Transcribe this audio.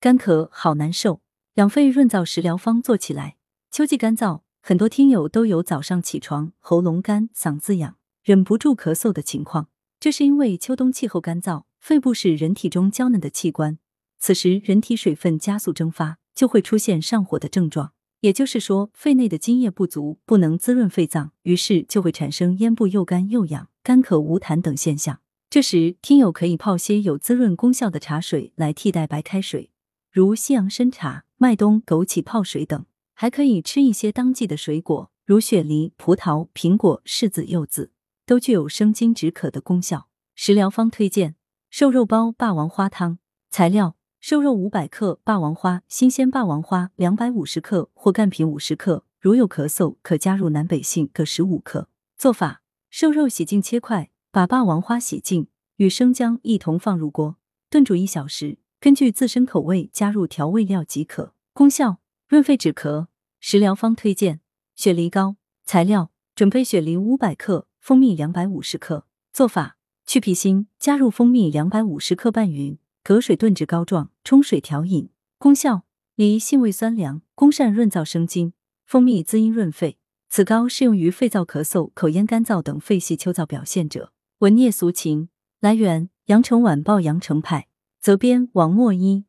干咳好难受，养肺润燥食疗方做起来。秋季干燥，很多听友都有早上起床喉咙干、嗓子痒、忍不住咳嗽的情况。这是因为秋冬气候干燥，肺部是人体中娇嫩的器官，此时人体水分加速蒸发，就会出现上火的症状。也就是说，肺内的津液不足，不能滋润肺脏，于是就会产生咽部又干又痒、干咳无痰等现象。这时，听友可以泡些有滋润功效的茶水来替代白开水，如西洋参茶、麦冬、枸杞泡水等。还可以吃一些当季的水果，如雪梨、葡萄、苹果、柿子、柚子。都具有生津止渴的功效。食疗方推荐：瘦肉包霸王花汤。材料：瘦肉五百克，霸王花（新鲜霸王花）两百五十克或干品五十克。如有咳嗽，可加入南北杏各十五克。做法：瘦肉洗净切块，把霸王花洗净，与生姜一同放入锅炖煮一小时，根据自身口味加入调味料即可。功效：润肺止咳。食疗方推荐：雪梨膏。材料：准备雪梨五百克。蜂蜜两百五十克，做法：去皮心，加入蜂蜜两百五十克拌匀，隔水炖至膏状，冲水调饮。功效：梨性味酸凉，功善润燥生津；蜂蜜滋阴润肺。此膏适用于肺燥、咳嗽、口咽干燥等肺系秋燥表现者。文聂俗情，来源：羊城晚报羊城派，责编：王墨一。